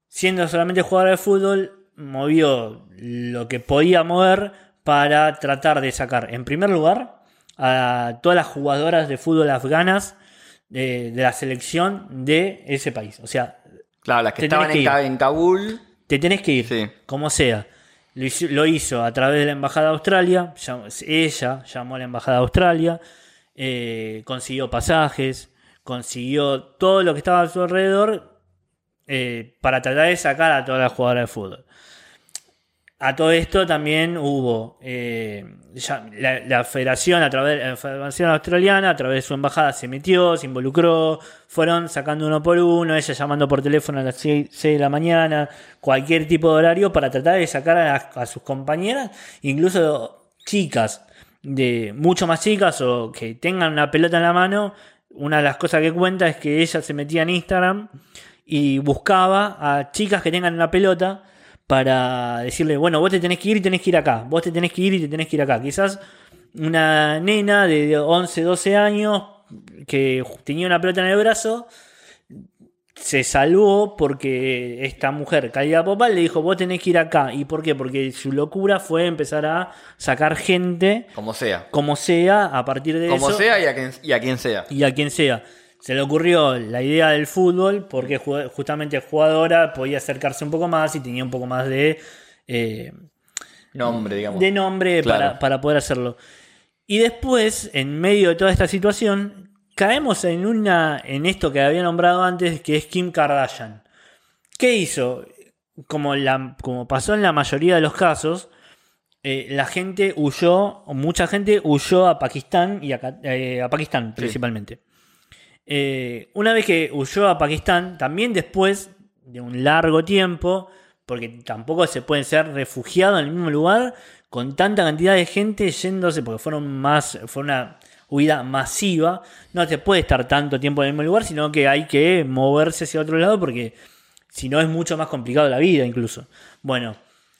[SPEAKER 2] Siendo solamente jugador de fútbol, movió lo que podía mover para tratar de sacar, en primer lugar, a todas las jugadoras de fútbol afganas de, de la selección de ese país. O sea,
[SPEAKER 1] Claro, las que estaban en,
[SPEAKER 2] que
[SPEAKER 1] en Kabul.
[SPEAKER 2] te tenés que ir,
[SPEAKER 1] Sí.
[SPEAKER 2] como sea. Lo hizo, a través de la Embajada de Australia, ella llamó a la Embajada de Australia, eh, consiguió pasajes, consiguió todo lo que estaba a su alrededor eh, para tratar de sacar a todas las jugadoras de fútbol. A todo esto también hubo eh, la, federación a través la federación australiana a través de su embajada se metió, se involucró, fueron sacando uno por uno, ella llamando por teléfono a las 6, de la mañana, cualquier tipo de horario para tratar de sacar a, las- sus compañeras, incluso chicas de mucho más chicas o que tengan una pelota en la mano. Una de las cosas que cuenta es que ella se metía en Instagram y buscaba a chicas que tengan una pelota para decirle, bueno, vos te tenés que ir y tenés que ir acá, vos te tenés que ir y te tenés que ir acá. Quizás una nena de 11, 12 años que tenía una pelota en el brazo se salvó porque esta mujer, Calidad Popal, le dijo, vos tenés que ir acá. ¿Y por qué? Porque su locura fue empezar a sacar gente
[SPEAKER 1] Como sea.
[SPEAKER 2] como sea a partir de
[SPEAKER 1] Como
[SPEAKER 2] eso
[SPEAKER 1] sea y a, quien, y a quien sea.
[SPEAKER 2] y a quien sea. Se le ocurrió la idea del fútbol porque ju- justamente jugadora podía acercarse un poco más y tenía un poco más de, eh,
[SPEAKER 1] Nombre, digamos.
[SPEAKER 2] de nombre
[SPEAKER 1] Claro.
[SPEAKER 2] para, para poder hacerlo. Y después, en medio de toda esta situación, caemos en una en esto que había nombrado antes, que es Kim Kardashian. ¿Qué hizo? Como, la, como pasó en la mayoría de los casos, eh, la gente huyó, o mucha gente huyó a Pakistán y a, eh, a Pakistán principalmente. Eh, una vez que huyó a Pakistán, también después de un largo tiempo, porque tampoco se pueden ser refugiados en el mismo lugar con tanta cantidad de gente yéndose, porque fueron más, fue una huida masiva, no se puede estar tanto tiempo en el mismo lugar, sino que hay que moverse hacia otro lado porque si no es mucho más complicado la vida incluso. Bueno,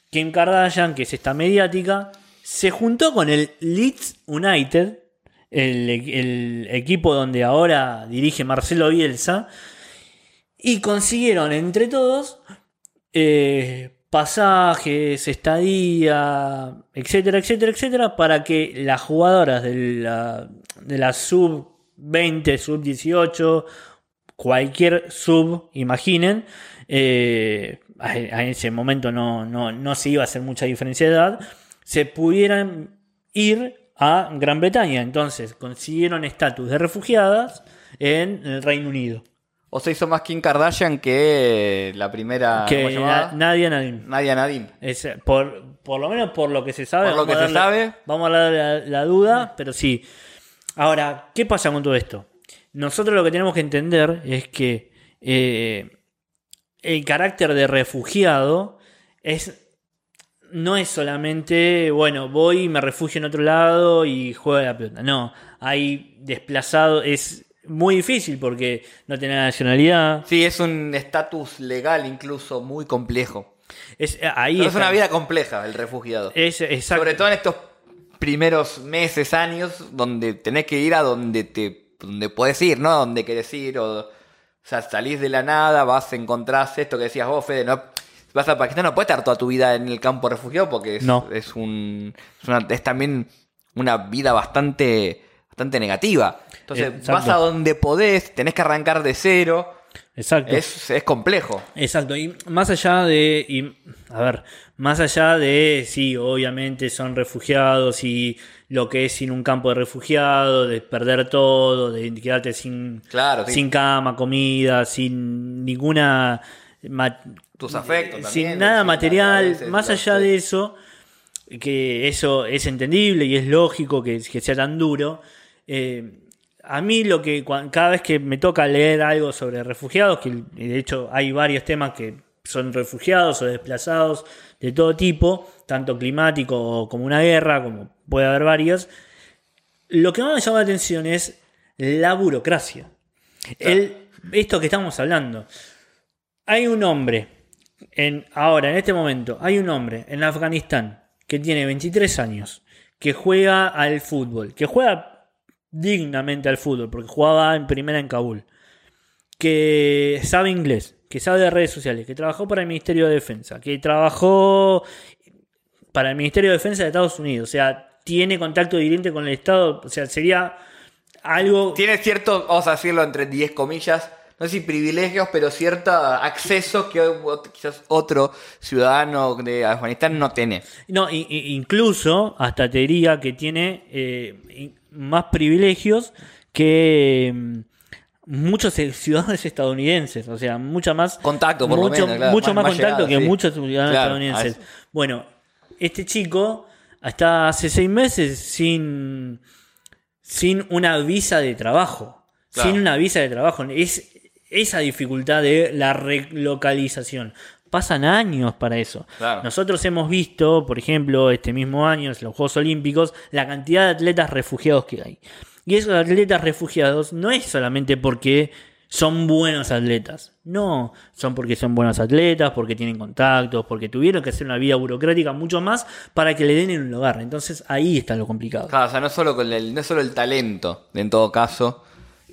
[SPEAKER 2] Kim Kardashian, que es esta mediática, se juntó con el Leeds United, el, el equipo donde ahora dirige Marcelo Bielsa, y consiguieron entre todos eh, pasajes, estadía, etcétera, etcétera, etcétera, para que las jugadoras de la, de sub 20, sub 18, cualquier sub, imaginen, eh, en ese momento no, no, no se iba a hacer mucha diferencia de edad, se pudieran ir a Gran Bretaña. Entonces consiguieron estatus de refugiadas en el Reino Unido.
[SPEAKER 1] O se hizo más Kim Kardashian que la primera.
[SPEAKER 2] Que na- Nadia Nadim.
[SPEAKER 1] Nadia Nadim.
[SPEAKER 2] Es, por, por lo menos por lo que se sabe.
[SPEAKER 1] Por lo que
[SPEAKER 2] a
[SPEAKER 1] se sabe.
[SPEAKER 2] Vamos a de la, la duda, pero sí. Ahora, ¿qué pasa con todo esto? Nosotros lo que tenemos que entender es que eh, el carácter de refugiado es no es solamente, bueno, voy y me refugio en otro lado y juego a la pelota. No, hay desplazado, es muy difícil porque no tenés nacionalidad.
[SPEAKER 1] Sí, es un estatus legal incluso muy complejo.
[SPEAKER 2] Es, ahí
[SPEAKER 1] Pero es una vida compleja el refugiado.
[SPEAKER 2] Es, exacto.
[SPEAKER 1] Sobre todo en estos primeros meses, años, donde tenés que ir a donde te donde puedes ir, ¿no? A donde querés ir. O, o sea, salís de la nada, vas, encontrás esto que decías vos, Fede, no. Vas a Pakistán, no puedes estar toda tu vida en el campo refugiado porque es,
[SPEAKER 2] No.
[SPEAKER 1] es un. Es, una- es también una vida bastante. bastante negativa. Entonces,
[SPEAKER 2] Exacto.
[SPEAKER 1] vas a donde podés, tenés que arrancar de cero.
[SPEAKER 2] Exacto.
[SPEAKER 1] Es, es complejo.
[SPEAKER 2] Exacto, y más allá de, y, a ver, más allá de, sí, obviamente son refugiados y lo que es sin un campo de refugiados, de perder todo, de quedarte sin,
[SPEAKER 1] Claro, sí.
[SPEAKER 2] sin cama, comida, sin ninguna,
[SPEAKER 1] Tus afectos
[SPEAKER 2] sin
[SPEAKER 1] también,
[SPEAKER 2] nada
[SPEAKER 1] sin
[SPEAKER 2] material, más allá de eso, que eso es entendible y es lógico que, que sea tan duro. eh, a mí lo que cada vez que me toca leer algo sobre refugiados, que de hecho hay varios temas que son refugiados o desplazados de todo tipo, tanto climático como una guerra, como puede haber varios, lo que más me llama la atención es la burocracia. El, esto que estamos hablando. Hay un hombre, en, ahora, en este momento, hay un hombre en Afganistán que tiene 23 años, que juega al fútbol, que juega dignamente al fútbol, porque jugaba en primera en Kabul, que sabe inglés, que sabe de redes sociales, que trabajó para el Ministerio de Defensa, que trabajó para el Ministerio de Defensa de Estados Unidos, o sea, tiene contacto directo con el Estado, o sea, sería algo...
[SPEAKER 1] Tiene cierto, vamos a decirlo entre 10 comillas, no sé si privilegios, pero cierto acceso que quizás otro ciudadano de Afganistán no tiene.
[SPEAKER 2] No, incluso hasta te diría que tiene eh, más privilegios que mm, muchos ciudadanos estadounidenses, o sea, mucha más
[SPEAKER 1] Contacto, por lo
[SPEAKER 2] mucho,
[SPEAKER 1] menos, claro,
[SPEAKER 2] mucho
[SPEAKER 1] más-
[SPEAKER 2] contacto que
[SPEAKER 1] sí.
[SPEAKER 2] muchos ciudadanos
[SPEAKER 1] Claro,
[SPEAKER 2] estadounidenses. Bueno, este chico hasta hace seis meses sin sin una visa de trabajo,
[SPEAKER 1] Claro.
[SPEAKER 2] sin una visa de trabajo, es esa dificultad de la relocalización. Pasan años para eso.
[SPEAKER 1] Claro.
[SPEAKER 2] Nosotros hemos visto, por ejemplo, este mismo año, en los Juegos Olímpicos, la cantidad de atletas refugiados que hay. Y esos atletas refugiados no es solamente porque son buenos atletas. No, son porque son buenos atletas, porque tienen contactos, porque tuvieron que hacer una vida burocrática mucho más para que le den un lugar. Entonces ahí está lo complicado.
[SPEAKER 1] Claro, o sea, no solo, con el, no es solo el talento, en todo caso,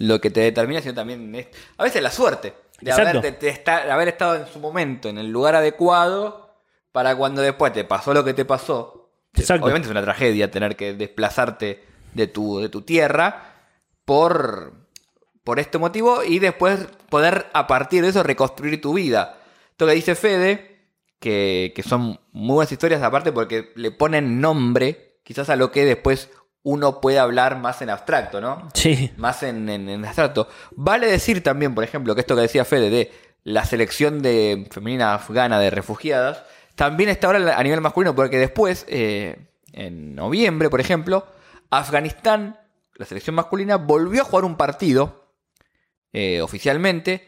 [SPEAKER 1] lo que te determina, sino también es, a veces la suerte de haber, de- de estar- de haber estado en su momento en el lugar adecuado para cuando después te pasó lo que te pasó.
[SPEAKER 2] Exacto.
[SPEAKER 1] Obviamente es una tragedia tener que desplazarte de tu, de tu tierra por, por este motivo y después poder a partir de eso reconstruir tu vida. Esto que dice Fede, que, que son muy buenas historias aparte porque le ponen nombre quizás a lo que después uno puede hablar más en abstracto, ¿no?
[SPEAKER 2] Sí,
[SPEAKER 1] Más en, en- en abstracto. Vale decir también, por ejemplo, que esto que decía Fede de la selección de femenina afgana de refugiadas, también está ahora a nivel masculino, porque después, eh, en noviembre, por ejemplo, Afganistán, la selección masculina, volvió a jugar un partido, eh, oficialmente,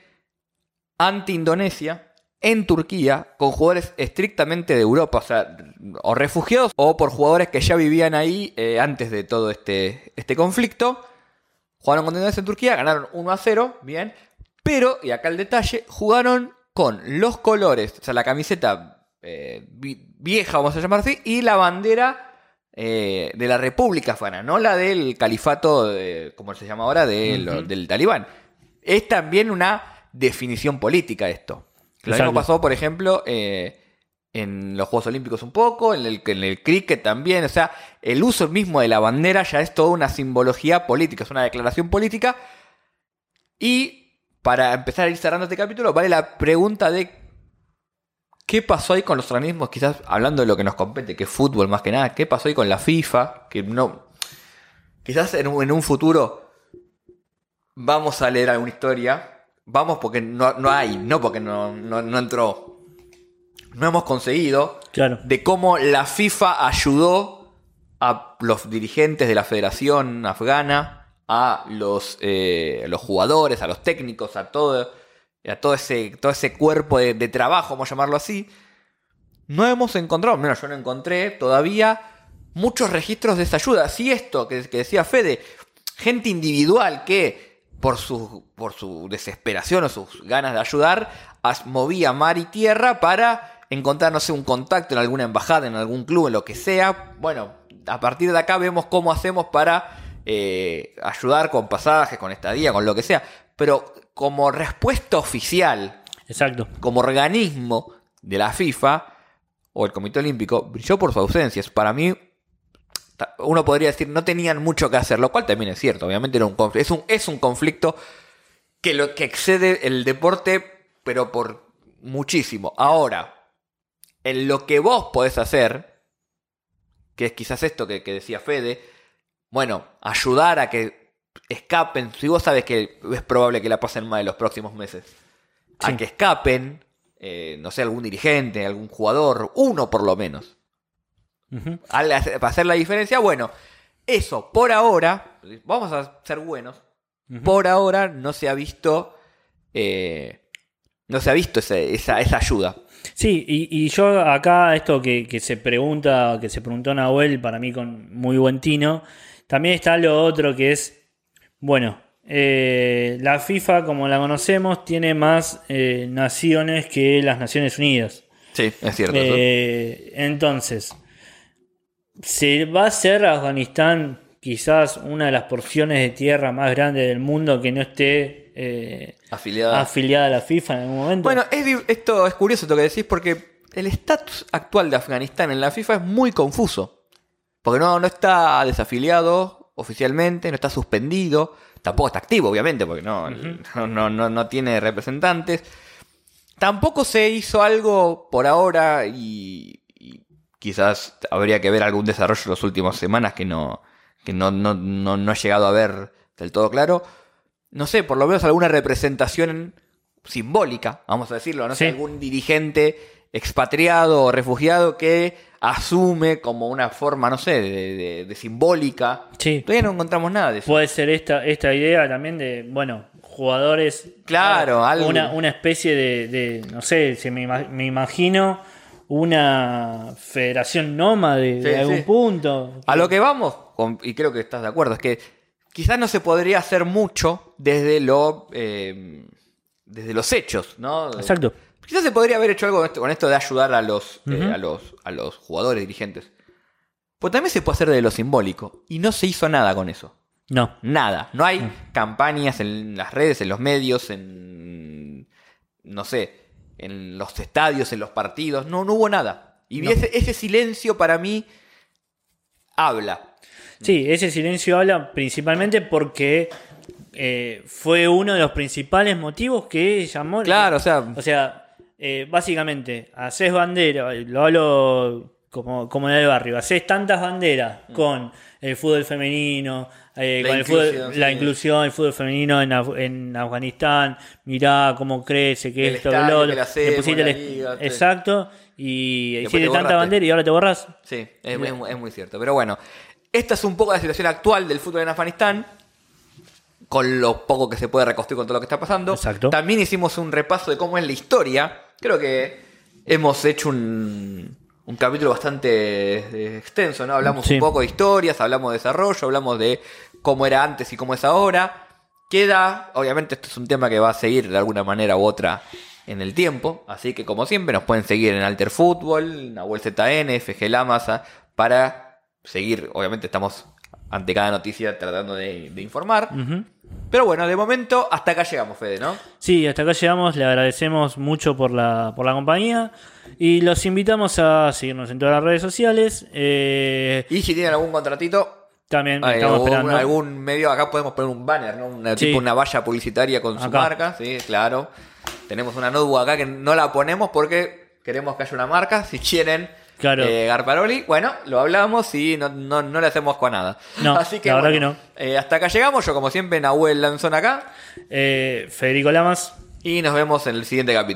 [SPEAKER 1] ante Indonesia, en Turquía con jugadores estrictamente de Europa, o sea, o refugiados o por jugadores que ya vivían ahí eh, antes de todo este, este conflicto. Jugaron con en Turquía, ganaron 1 a 0, bien, pero, y acá el detalle, jugaron con los colores, o sea, la camiseta eh, vieja, vamos a llamar así, y la bandera eh, de la República Afgana, no la del califato, como se llama ahora, del talibán. Es también una definición política esto. Lo mismo pasó, por ejemplo, eh, en los Juegos Olímpicos un poco, en el, en el cricket también. O sea, el uso mismo de la bandera ya es toda una simbología política, es una declaración política. Y para empezar a ir cerrando este capítulo, vale la pregunta de qué pasó ahí con los organismos, quizás hablando de lo que nos compete, que es fútbol más que nada, qué pasó ahí con la FIFA, que no... Quizás en un, en un futuro vamos a leer alguna historia vamos porque no, hay, no porque no, no, entró. No hemos conseguido
[SPEAKER 2] claro.
[SPEAKER 1] de cómo la FIFA ayudó a los dirigentes de la Federación Afgana, a los, eh, los jugadores, a los técnicos, a todo, a todo ese, todo ese cuerpo de, trabajo, vamos a llamarlo así. No hemos encontrado, menos yo no encontré todavía muchos registros de esa ayuda. Sí, esto que, que decía Fede, gente individual que por su, por su desesperación o sus ganas de ayudar, movía mar y tierra para encontrar, no sé, un contacto en alguna embajada, en algún club, en lo que sea. Bueno, a partir de acá vemos cómo hacemos para eh, ayudar con pasajes, con estadía, con lo que sea. Pero como respuesta oficial,
[SPEAKER 2] Exacto.
[SPEAKER 1] como organismo de la FIFA o el Comité Olímpico, brilló por su ausencia. Para mí, uno podría decir, no tenían mucho que hacer, lo cual también es cierto, obviamente era un es, un, es un conflicto que, lo, que excede el deporte, pero por muchísimo. Ahora, en lo que vos podés hacer, que es quizás esto que, decía Fede, bueno, ayudar a que escapen, si vos sabes que es probable que la pasen mal en los próximos meses, a que escapen, eh, no sé, algún dirigente, algún jugador, uno por lo menos para hacer la diferencia, bueno, eso por ahora, vamos a ser buenos, por ahora no se ha visto, eh, no se ha visto esa, ayuda.
[SPEAKER 2] Sí, y, yo acá esto que, se pregunta, que se preguntó Nahuel, para mí con muy buen tino, también está lo otro que es, bueno, eh, la FIFA como la conocemos tiene más eh, naciones que las Naciones Unidas.
[SPEAKER 1] Sí, es cierto.
[SPEAKER 2] entonces, ¿Se va a ser Afganistán quizás una de las porciones de tierra más grandes del mundo que no esté eh,
[SPEAKER 1] afiliada.
[SPEAKER 2] afiliada a la FIFA en algún momento?
[SPEAKER 1] Bueno, esto es curioso lo que decís porque el estatus actual de Afganistán en la FIFA es muy confuso. Porque no, no está desafiliado oficialmente, no está suspendido, tampoco está activo, obviamente, porque no, no, no, no tiene representantes. Tampoco se hizo algo por ahora y quizás habría que ver algún desarrollo en las últimas semanas que no, que no, no, no, ha llegado a ver del todo claro. No sé, por lo menos alguna representación simbólica, vamos a decirlo, no sé, algún dirigente expatriado o refugiado que asume como una forma, no sé, de, simbólica.
[SPEAKER 2] Sí.
[SPEAKER 1] Todavía no encontramos nada de eso.
[SPEAKER 2] Puede ser esta, esta idea también de, bueno, jugadores.
[SPEAKER 1] Claro,
[SPEAKER 2] algo. Una, una especie de, no sé, si me, me imagino una federación nómade de, algún punto.
[SPEAKER 1] A lo que vamos, y creo que estás de acuerdo, es que quizás no se podría hacer mucho desde lo eh, desde los hechos, ¿no?
[SPEAKER 2] Exacto.
[SPEAKER 1] Quizás se podría haber hecho algo con esto, de ayudar a los, eh, a los, a los jugadores, dirigentes. Pues también se puede hacer de lo simbólico. Y no se hizo nada con eso.
[SPEAKER 2] No.
[SPEAKER 1] Nada. No hay campañas en las redes, en los medios, en. No sé en los estadios, en los partidos. No, no hubo nada. Y ese, silencio para mí habla.
[SPEAKER 2] Sí, ese silencio habla principalmente porque eh, fue uno de los principales motivos que llamó.
[SPEAKER 1] Claro, o sea.
[SPEAKER 2] O sea, eh, básicamente, haces bandera, lo hablo como, como en el barrio, haces tantas banderas mm. con el fútbol femenino, eh, la, con el fútbol, la inclusión, el fútbol femenino en, en, Afganistán, mirá cómo crece, que esto, que lo otro. exacto, y hiciste tanta bandera y ahora te borras.
[SPEAKER 1] Sí, es, muy cierto. Pero bueno, esta es un poco la situación actual del fútbol en Afganistán con lo poco que se puede reconstruir con todo lo que está pasando.
[SPEAKER 2] Exacto.
[SPEAKER 1] También hicimos un repaso de cómo es la historia creo que hemos hecho un, un capítulo bastante eh, extenso, ¿no? Hablamos
[SPEAKER 2] Sí.
[SPEAKER 1] un poco de historias, hablamos de desarrollo, hablamos de cómo era antes y cómo es ahora. Queda, obviamente esto es un tema que va a seguir de alguna manera u otra en el tiempo, así que como siempre nos pueden seguir en Alter Fútbol, Nahuel ZN, FG Lamasa, para seguir, obviamente estamos ante cada noticia tratando de, de informar.
[SPEAKER 2] Ujú.
[SPEAKER 1] Pero bueno, de momento hasta acá llegamos, Fede, ¿no?
[SPEAKER 2] Sí, hasta acá llegamos. Le agradecemos mucho por la, por la compañía. Y los invitamos a seguirnos en todas las redes sociales. Eh,
[SPEAKER 1] Y si tienen algún contratito,
[SPEAKER 2] también
[SPEAKER 1] hay
[SPEAKER 2] estamos
[SPEAKER 1] algún,
[SPEAKER 2] esperando.
[SPEAKER 1] algún medio, acá podemos poner un banner, ¿no? Una,
[SPEAKER 2] Sí.
[SPEAKER 1] tipo una valla publicitaria con su marca, sí, claro. Tenemos una notebook acá que no la ponemos porque queremos que haya una marca. Si quieren
[SPEAKER 2] Claro.
[SPEAKER 1] eh, Garparoli, bueno, lo hablamos y no, no, no le hacemos con nada.
[SPEAKER 2] No,
[SPEAKER 1] Así que,
[SPEAKER 2] la verdad
[SPEAKER 1] bueno, eh, hasta acá llegamos. Yo, como siempre, Nahuel Lanzón acá.
[SPEAKER 2] Eh, Federico Lamas.
[SPEAKER 1] Y nos vemos en el siguiente capítulo.